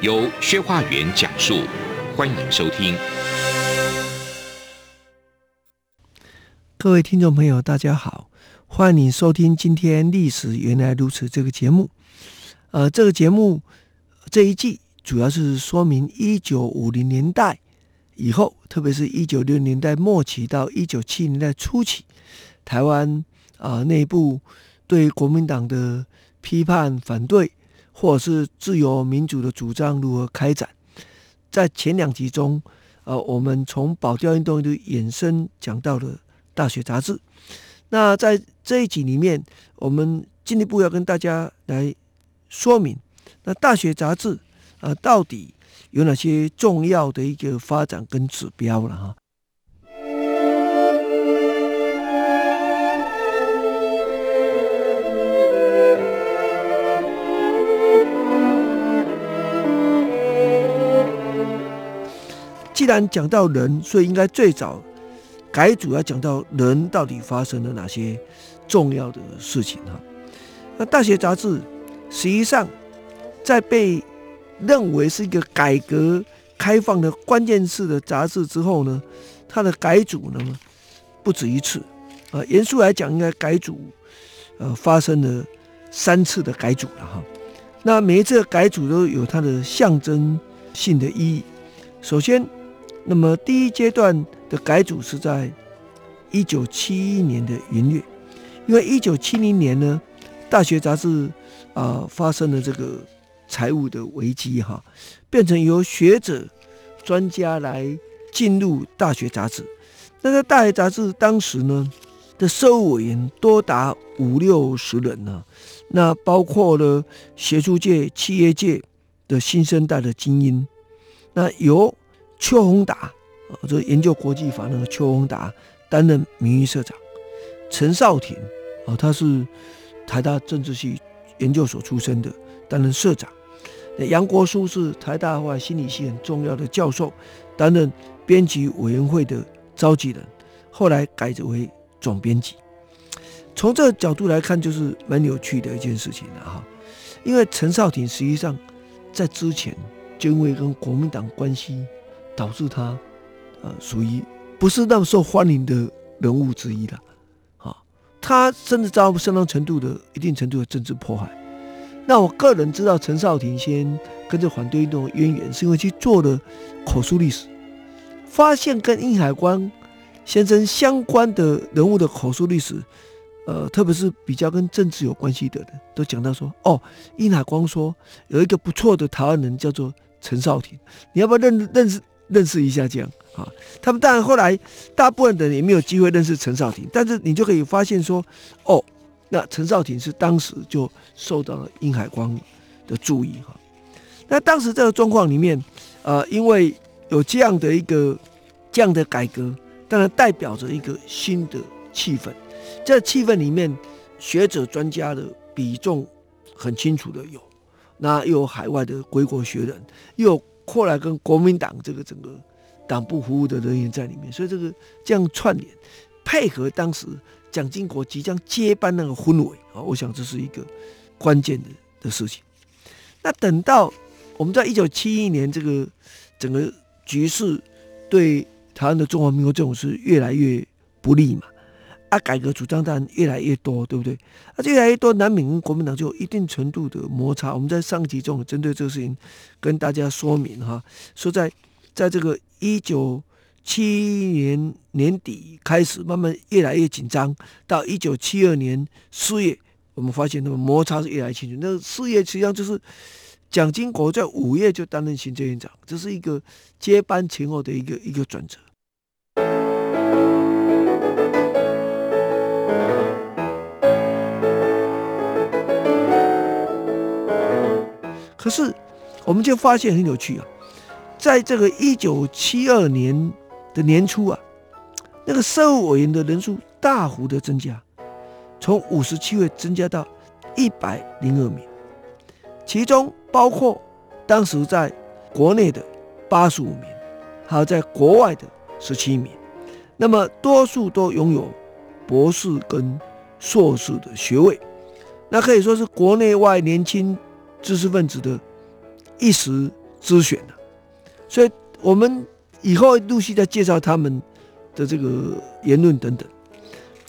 由薛化元讲述，欢迎收听。各位听众朋友，大家好，欢迎你收听今天《历史原来如此》这个节目。呃，这个节目这一季主要是说明一九五零年代以后，特别是一九六零年代末期到一九七零年代初期，台湾啊、呃、内部对国民党的批判、反对，或者是自由民主的主张如何开展。在前两集中，呃，我们从保钓运动的衍生讲到了《大学》杂志。那在这一集里面，我们进一步要跟大家来。说明那大学杂志啊，到底有哪些重要的一个发展跟指标了哈？既然讲到人，所以应该最早改组要讲到人到底发生了哪些重要的事情哈？那大学杂志。实际上，在被认为是一个改革开放的关键字的杂志之后呢，它的改组呢不止一次，呃，严肃来讲，应该改组呃发生了三次的改组了哈。那每一次的改组都有它的象征性的意义。首先，那么第一阶段的改组是在一九七一年的元月，因为一九七零年呢，大学杂志。啊、发生了这个财务的危机哈，变成由学者、专家来进入大学杂志。那在大学杂志当时呢的社委员多达五六十人呢，那包括了学术界、企业界的新生代的精英。那由邱宏达啊，这研究国际法那个邱宏达担任名誉社长，陈少廷啊，他是台大政治系。研究所出身的担任社长，那杨国枢是台大外心理系很重要的教授，担任编辑委员会的召集人，后来改职为总编辑。从这个角度来看，就是蛮有趣的一件事情了哈。因为陈少廷实际上在之前就因为跟国民党关系，导致他呃属于不是那么受欢迎的人物之一了。啊他甚至遭相当程度的一定程度的政治迫害。那我个人知道陈少廷先跟着反对运动的渊源，是因为去做了口述历史，发现跟殷海光先生相关的人物的口述历史，呃，特别是比较跟政治有关系的人，都讲到说，哦，殷海光说有一个不错的台湾人叫做陈少廷，你要不要认认识认识一下这样？啊，他们当然后来大部分的人也没有机会认识陈少廷，但是你就可以发现说，哦，那陈少廷是当时就受到了殷海光的注意哈。那当时这个状况里面，呃，因为有这样的一个这样的改革，当然代表着一个新的气氛。这气氛里面，学者专家的比重很清楚的有，那又有海外的归国学人，又有后来跟国民党这个整个。党部服务的人员在里面，所以这个这样串联，配合当时蒋经国即将接班那个氛围啊，我想这是一个关键的的事情。那等到我们在一九七一年，这个整个局势对台湾的中华民国政府是越来越不利嘛，啊，改革主张当然越来越多，对不对？啊，越来越多，难免跟国民党就有一定程度的摩擦。我们在上集中针对这个事情跟大家说明哈，说在。在这个一九七一年年底开始，慢慢越来越紧张，到一九七二年四月，我们发现那么摩擦是越来越清楚。那四月实际上就是蒋经国在五月就担任行政院长，这是一个接班前后的一个一个转折。可是我们就发现很有趣啊。在这个一九七二年的年初啊，那个社务委员的人数大幅的增加，从五十七位增加到一百零二名，其中包括当时在国内的八十五名，还有在国外的十七名，那么多数都拥有博士跟硕士的学位，那可以说是国内外年轻知识分子的一时之选了。所以，我们以后陆续再介绍他们的这个言论等等。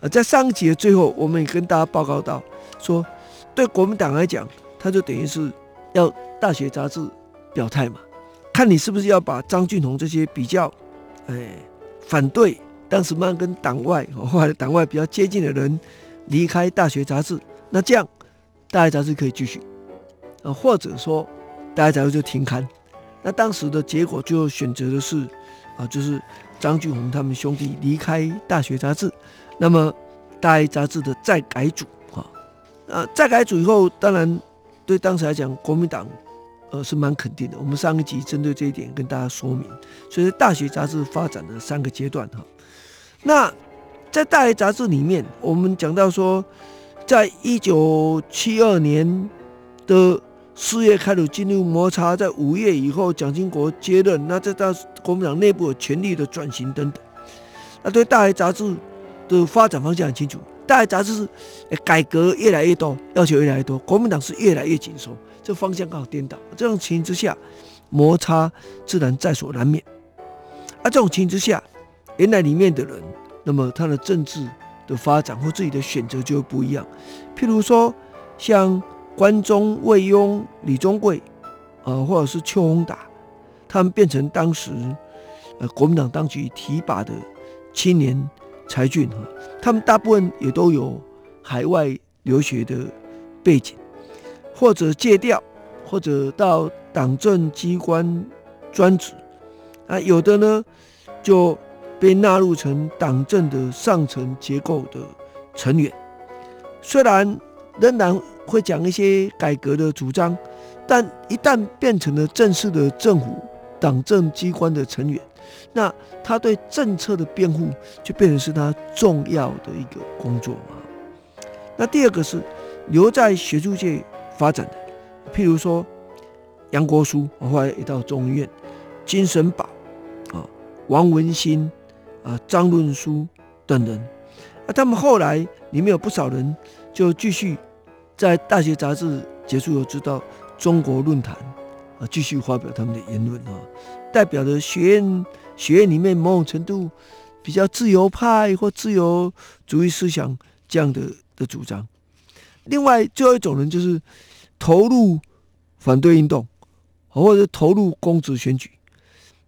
啊，在上一集的最后，我们也跟大家报告到，说对国民党来讲，他就等于是要大学杂志表态嘛，看你是不是要把张俊宏这些比较，哎，反对当时慢跟党外，或者党外比较接近的人离开大学杂志，那这样大学杂志可以继续，啊，或者说大家杂志就停刊。那当时的结果就选择的是，啊，就是张俊宏他们兄弟离开大学杂志，那么大爱杂志的再改组啊，呃，再改组以后，当然对当时来讲，国民党呃是蛮肯定的。我们上一集针对这一点跟大家说明，所以大学杂志发展的三个阶段哈。那在大爱杂志里面，我们讲到说，在一九七二年的。四月开始进入摩擦，在五月以后，蒋经国接任，那这到国民党内部有权力的转型等等。那对大爱杂志的发展方向很清楚，大爱杂志改革越来越多，要求越来越多，国民党是越来越紧缩，这方向刚好颠倒。这种情形之下，摩擦自然在所难免。啊，这种情形之下，原来里面的人，那么他的政治的发展或自己的选择就会不一样。譬如说，像。关中、魏庸、李宗贵，呃，或者是邱宏达，他们变成当时呃国民党当局提拔的青年才俊哈，他们大部分也都有海外留学的背景，或者借调，或者到党政机关专职，啊，有的呢就被纳入成党政的上层结构的成员，虽然仍然。会讲一些改革的主张，但一旦变成了正式的政府党政机关的成员，那他对政策的辩护就变成是他重要的一个工作嘛。那第二个是留在学术界发展的，譬如说杨国枢，后来也到中医院，金神宝啊，王文新啊，张论书等人，啊，他们后来里面有不少人就继续。在大学杂志结束后，知道中国论坛啊，继续发表他们的言论啊，代表的学院学院里面某种程度比较自由派或自由主义思想这样的的主张。另外，最后一种人就是投入反对运动，或者投入公职选举。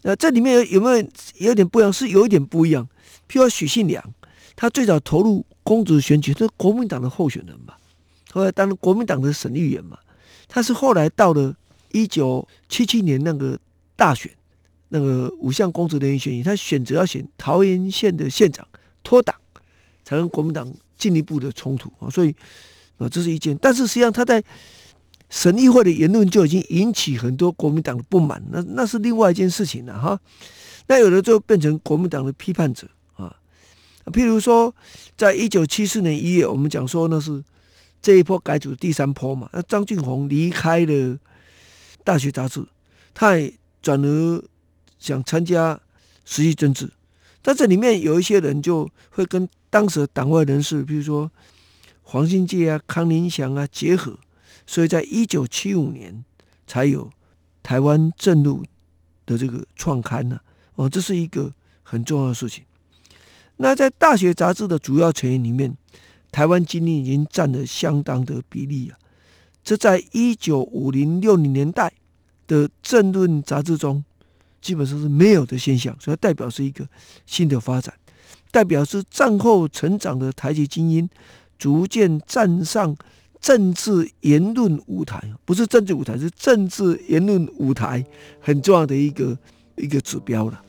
那这里面有有没有有点不一样？是有一点不一样。譬如许信良，他最早投入公职选举，是国民党的候选人吧。后来当了国民党的省议员嘛，他是后来到了一九七七年那个大选，那个五项公职人员选举，他选择要选桃园县的县长脱党，才跟国民党进一步的冲突啊，所以啊这是一件，但是实际上他在省议会的言论就已经引起很多国民党的不满，那那是另外一件事情了哈。那有的就变成国民党的批判者，譬如说在一九七四年一月，我们讲说那是。这一波改组第三波嘛，那张俊宏离开了大学杂志，他也转而想参加实际政治，但这里面有一些人就会跟当时的党外人士，比如说黄信介啊、康宁祥啊结合，所以在一九七五年才有台湾正路的这个创刊呢、哦，这是一个很重要的事情。那在大学杂志的主要成员里面。台湾精英已经占了相当的比例啊！这在一九五零六零年代的政论杂志中，基本上是没有的现象，所以代表是一个新的发展，代表是战后成长的台籍精英逐渐站上政治言论舞台，不是政治舞台，是政治言论舞台，很重要的一个一个指标了。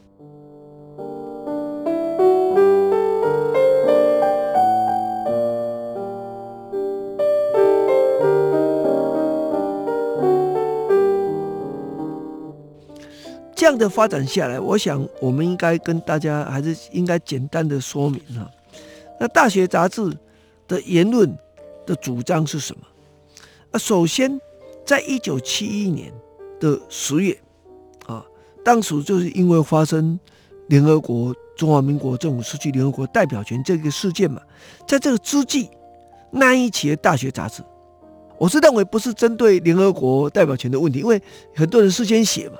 这样的发展下来，我想我们应该跟大家还是应该简单的说明哈。那《大学》杂志的言论的主张是什么？啊，首先，在一九七一年的十月啊，当时就是因为发生联合国中华民国政府失去联合国代表权这个事件嘛，在这个之际，那一期的《大学》杂志，我是认为不是针对联合国代表权的问题，因为很多人事先写嘛。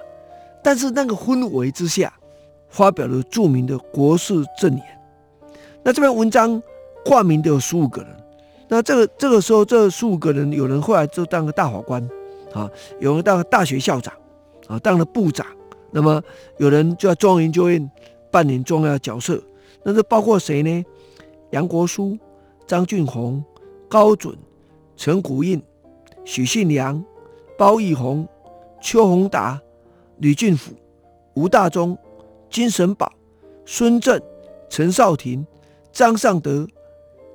但是那个氛围之下，发表了著名的国事证言。那这篇文章挂名的有十五个人。那这个这个时候，这十五个人有人后来就当了大法官，啊，有人当了大学校长，啊，当了部长。那么有人就在中央研究院扮演重要的角色。那这包括谁呢？杨国书、张俊宏、高准、陈鼓应、许信良、包奕宏、邱宏达。吕俊甫、吴大中、金神宝、孙震、陈少廷、张尚德、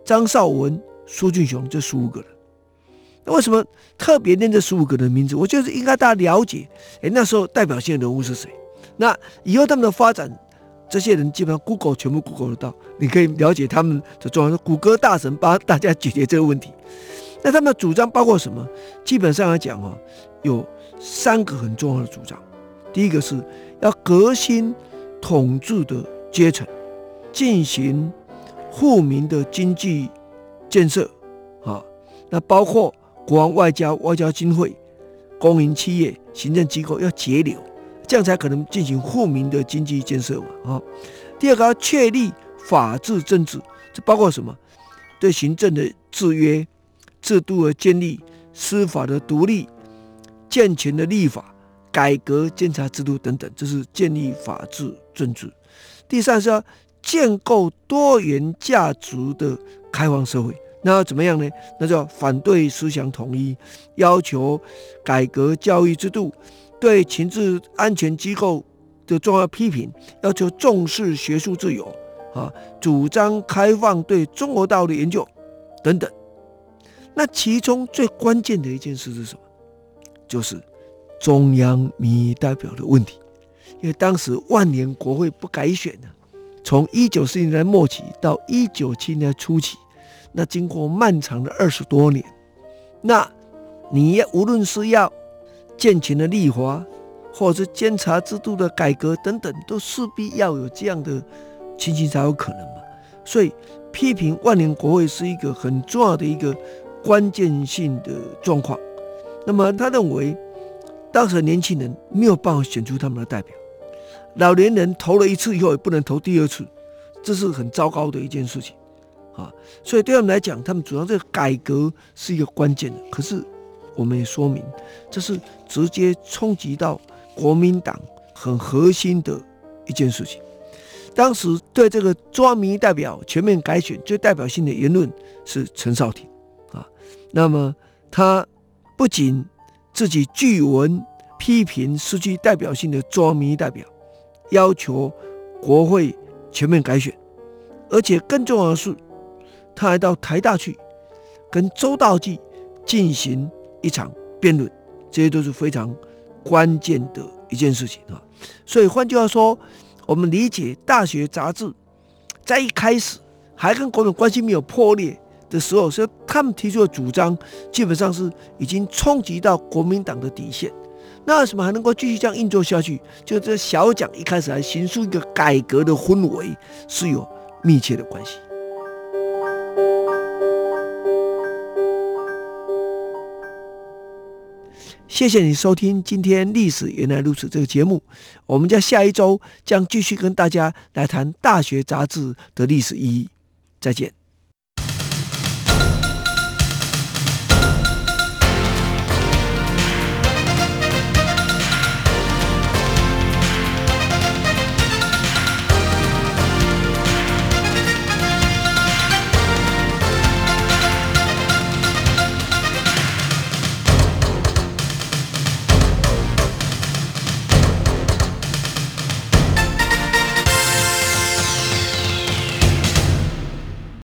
张绍文、苏俊雄这十五个人。那为什么特别念这十五个人的名字？我觉得应该大家了解，哎，那时候代表性人物是谁？那以后他们的发展，这些人基本上 Google 全部 Google 得到，你可以了解他们的状况。谷歌大神帮大家解决这个问题。那他们的主张包括什么？基本上来讲哦，有三个很重要的主张。第一个是要革新统治的阶层，进行富民的经济建设，啊，那包括国防外交、外交经费、公营企业、行政机构要节流，这样才可能进行富民的经济建设嘛，啊。第二个要确立法治政治，这包括什么？对行政的制约、制度的建立、司法的独立、健全的立法。改革监察制度等等，这是建立法治政治。第三是要建构多元价值的开放社会。那要怎么样呢？那叫反对思想统一，要求改革教育制度，对情治安全机构的重要批评，要求重视学术自由啊，主张开放对中国道路研究等等。那其中最关键的一件事是什么？就是。中央民意代表的问题，因为当时万年国会不改选呢，从一九四零年末期到一九七零年初期，那经过漫长的二十多年，那你无论是要健全的立法，或者是监察制度的改革等等，都势必要有这样的情形才有可能嘛。所以批评万年国会是一个很重要的一个关键性的状况。那么他认为。当时年轻人没有办法选出他们的代表，老年人投了一次以后也不能投第二次，这是很糟糕的一件事情啊！所以对他们来讲，他们主张这个改革是一个关键的。可是我们也说明，这是直接冲击到国民党很核心的一件事情。当时对这个中央民意代表全面改选最代表性的言论是陈少廷啊，那么他不仅自己据文批评失去代表性的中央民代表，要求国会全面改选，而且更重要的是，他还到台大去跟周道济进行一场辩论，这些都是非常关键的一件事情啊。所以换句话说，我们理解《大学》杂志在一开始还跟国民关系没有破裂。的时候，所以他们提出的主张基本上是已经冲击到国民党的底线。那为什么还能够继续这样运作下去？就这小蒋一开始还形塑一个改革的氛围，是有密切的关系。谢谢你收听今天《历史原来如此》这个节目，我们在下一周将继续跟大家来谈《大学》杂志的历史意义。再见。